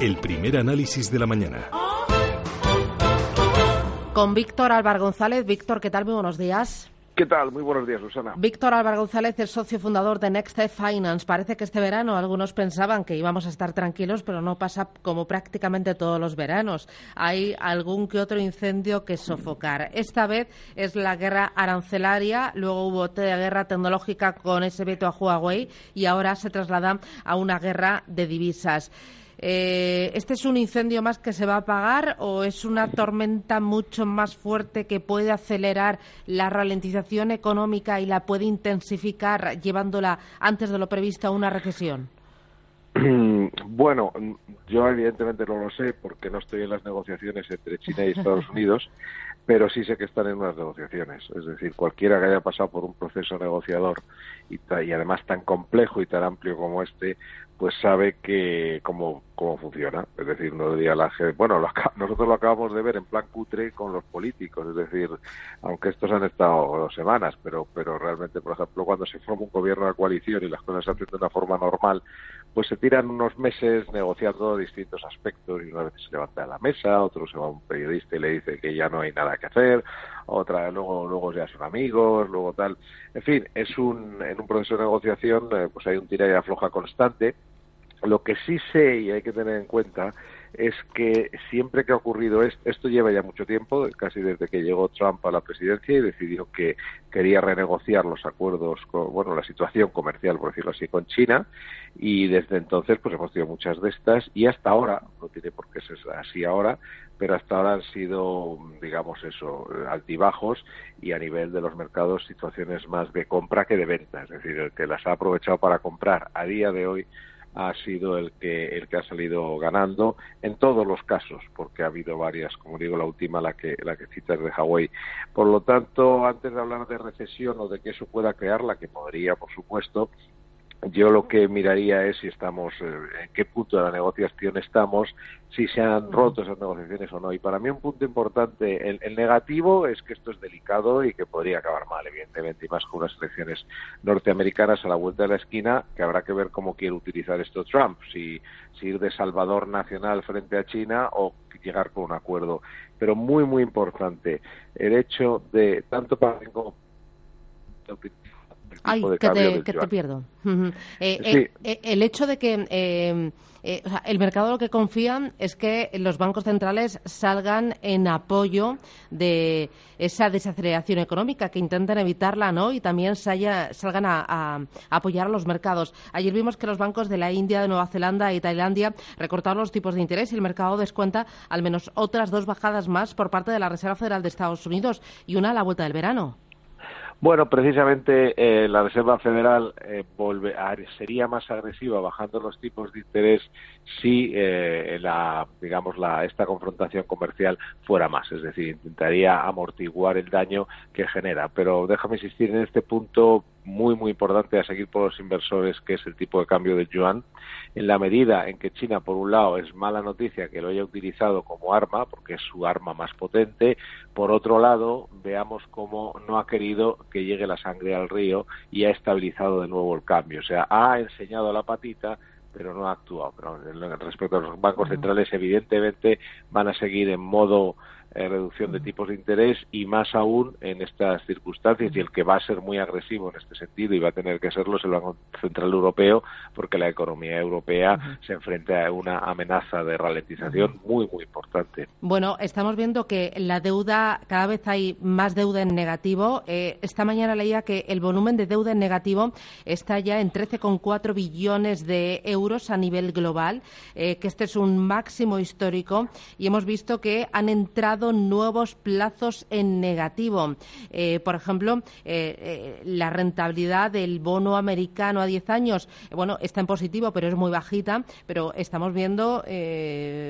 El primer análisis de la mañana. Con Víctor Álvaro González. Víctor, ¿qué tal? Muy buenos días. ¿Qué tal? Muy buenos días, Susana. Víctor Álvaro González es socio fundador de Next Finance. Parece que este verano algunos pensaban que íbamos a estar tranquilos, pero no pasa como prácticamente todos los veranos. Hay algún que otro incendio que sofocar. Esta vez es la guerra arancelaria, luego hubo guerra tecnológica con ese veto a Huawei y ahora se traslada a una guerra de divisas. Eh, ¿Este es un incendio más que se va a apagar o es una tormenta mucho más fuerte que puede acelerar la ralentización económica y la puede intensificar llevándola antes de lo previsto a una recesión? Bueno, yo evidentemente no lo sé porque no estoy en las negociaciones entre China y Estados Unidos, pero sí sé que están en unas negociaciones. Es decir, cualquiera que haya pasado por un proceso negociador y, y además tan complejo y tan amplio como este, pues sabe que cómo, cómo funciona. Es decir, no diría la gente, bueno, nosotros lo acabamos de ver en plan cutre con los políticos, es decir, aunque estos han estado semanas, pero, pero realmente, por ejemplo, cuando se forma un gobierno de coalición y las cosas se hacen de una forma normal, pues se tiran unos meses negociando distintos aspectos y una vez se levanta de la mesa, otro se va a un periodista y le dice que ya no hay nada que hacer, otra luego luego ya son amigos, luego tal. En fin, es un en un proceso de negociación eh, pues hay un tira y afloja constante lo que sí sé y hay que tener en cuenta es que siempre que ha ocurrido esto, esto lleva ya mucho tiempo, casi desde que llegó Trump a la presidencia y decidió que quería renegociar los acuerdos, con, bueno, la situación comercial, por decirlo así, con China, y desde entonces pues hemos tenido muchas de estas y hasta ahora, no tiene por qué ser así ahora, pero hasta ahora han sido, digamos eso, altibajos y a nivel de los mercados situaciones más de compra que de venta, es decir, el que las ha aprovechado para comprar a día de hoy ha sido el que el que ha salido ganando en todos los casos porque ha habido varias como digo la última la que la que citas de Hawái. Por lo tanto antes de hablar de recesión o de que eso pueda crear la que podría por supuesto yo lo que miraría es si estamos, eh, en qué punto de la negociación estamos, si se han roto esas negociaciones o no. Y para mí un punto importante, el, negativo es que esto es delicado y que podría acabar mal, evidentemente, y más con unas elecciones norteamericanas a la vuelta de la esquina, que habrá que ver cómo quiere utilizar esto Trump, si, si ir de salvador nacional frente a China o llegar con un acuerdo. Pero muy, muy importante, el hecho de, tanto para como Ay, que, te, pierdo. Eh, eh, eh, el hecho de que el mercado lo que confía es que los bancos centrales salgan en apoyo de esa desaceleración económica, que intenten evitarla, ¿no? Y también salgan a, apoyar a los mercados. Ayer vimos que los bancos de la India, de Nueva Zelanda y Tailandia recortaron los tipos de interés y el mercado descuenta al menos otras dos bajadas más por parte de la Reserva Federal de Estados Unidos y una a la vuelta del verano. Bueno, precisamente eh, la Reserva Federal eh, sería más agresiva bajando los tipos de interés si eh, la, digamos, la, esta confrontación comercial fuera más, es decir, intentaría amortiguar el daño que genera. Pero déjame insistir en este punto muy, muy importante a seguir por los inversores, que es el tipo de cambio del yuan. En la medida en que China, por un lado, es mala noticia que lo haya utilizado como arma, porque es su arma más potente, por otro lado, veamos cómo no ha querido que llegue la sangre al río y ha estabilizado de nuevo el cambio. O sea, ha enseñado la patita pero no ha actuado. Pero respecto a los bancos centrales, evidentemente van a seguir en modo eh, reducción de tipos de interés y más aún en estas circunstancias y el que va a ser muy agresivo en este sentido y va a tener que serlo es el Banco Central Europeo porque la economía europea se enfrenta a una amenaza de ralentización muy muy importante. Bueno, estamos viendo que la deuda cada vez hay más deuda en negativo. Eh, esta mañana leía que el volumen de deuda en negativo está ya en 13,4 billones de euros a nivel global, eh, que este es un máximo histórico y hemos visto que han entrado nuevos plazos en negativo. Eh, por ejemplo, eh, eh, la rentabilidad del bono americano a 10 años, bueno, está en positivo, pero es muy bajita. Pero estamos viendo,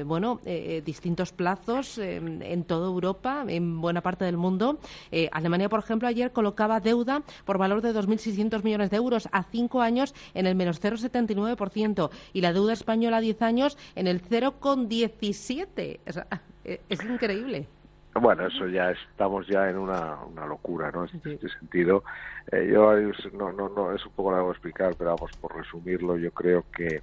bueno, distintos plazos en toda Europa, en buena parte del mundo. Alemania, por ejemplo, ayer colocaba deuda por valor de 2.600 millones de euros a 5 años en el menos 0,79% y la deuda española a 10 años en el 0,17%. Es increíble. Bueno, eso ya estamos ya en una, una locura, ¿no? En este sentido, eh, yo no, no, no, es un poco largo explicar, pero vamos, por resumirlo, yo creo que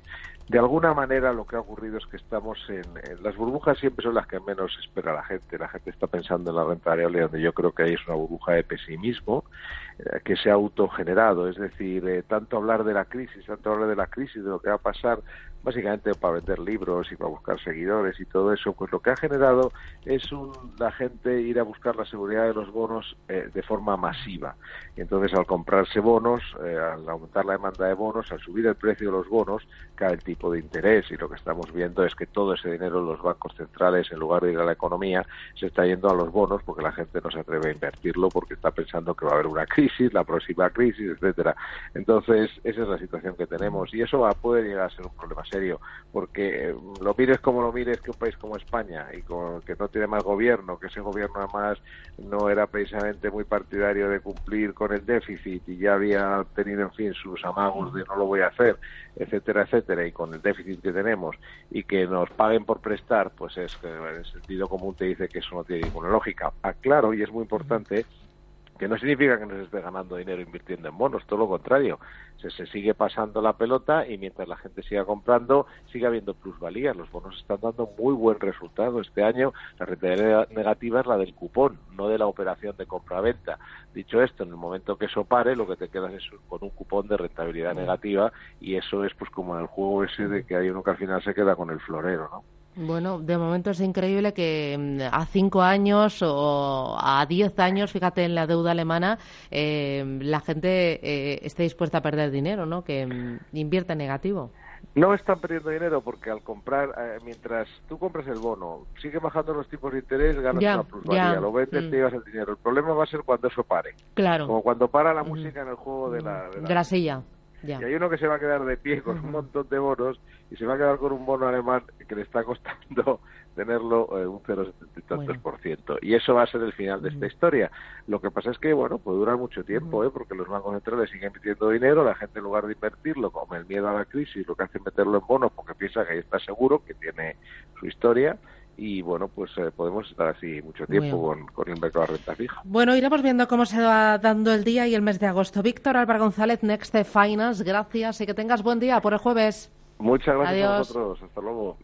de alguna manera lo que ha ocurrido es que estamos en, las burbujas siempre son las que menos espera la gente. La gente está pensando en la renta variable donde yo creo que hay es una burbuja de pesimismo eh, que se ha autogenerado. Es decir, eh, tanto hablar de la crisis, tanto hablar de la crisis, de lo que va a pasar, básicamente para vender libros y para buscar seguidores y todo eso, pues lo que ha generado es un, la gente ir a buscar la seguridad de los bonos eh, de forma masiva. Y entonces al comprarse bonos, al aumentar la demanda de bonos, al subir el precio de los bonos, cae de interés y lo que estamos viendo es que todo ese dinero en los bancos centrales, en lugar de ir a la economía, se está yendo a los bonos porque la gente no se atreve a invertirlo porque está pensando que va a haber una crisis, la próxima crisis, etcétera. Entonces, esa es la situación que tenemos y eso va, puede llegar a ser un problema serio porque eh, lo mires como lo mires que un país como España y con, que no tiene más gobierno, que ese gobierno además no era precisamente muy partidario de cumplir con el déficit y ya había tenido, en fin, sus amagos de no lo voy a hacer, etcétera, etcétera, y con el déficit que tenemos y que nos paguen por prestar, pues es que en el sentido común te dice que eso no tiene ninguna lógica. Aclaro, y es muy importante, que no significa que nos esté ganando dinero invirtiendo en bonos, todo lo contrario. Se, se, sigue pasando la pelota y mientras la gente siga comprando, sigue habiendo plusvalía. Los bonos están dando muy buen resultado. Este año la rentabilidad negativa es la del cupón, no de la operación de compra-venta. Dicho esto, en el momento que eso pare, lo que te quedas es con un cupón de rentabilidad negativa y eso es pues como en el juego ese de que hay uno que al final se queda con el florero, ¿no? Bueno, de momento es increíble que mm, a cinco años o a diez años, fíjate en la deuda alemana, eh, la gente eh, esté dispuesta a perder dinero, ¿no? Que mm, invierte en negativo. No están perdiendo dinero porque al comprar, eh, mientras tú compras el bono, sigue bajando los tipos de interés, ganas una plusvalía, lo vendes, mm. te llevas el dinero. El problema va a ser cuando eso pare. Claro. Como cuando para la música en el juego de la... De la, silla. Y hay uno que se va a quedar de pie con un montón de bonos y se va a quedar con un bono alemán que le está costando tenerlo eh, un 0,70 por ciento. Y eso va a ser el final de esta historia. Lo que pasa es que, bueno, puede durar mucho tiempo, ¿eh? porque los bancos centrales siguen metiendo dinero, la gente en lugar de invertirlo, como el miedo a la crisis, lo que hace es meterlo en bonos porque piensa que ahí está seguro, que tiene su historia y bueno, pues eh, podemos estar así mucho tiempo con, con la renta fija. Bueno, iremos viendo cómo se va dando el día y el mes de agosto. Víctor Álvaro González, Next Finance, gracias y que tengas buen día por el jueves. Muchas gracias a vosotros. Hasta luego.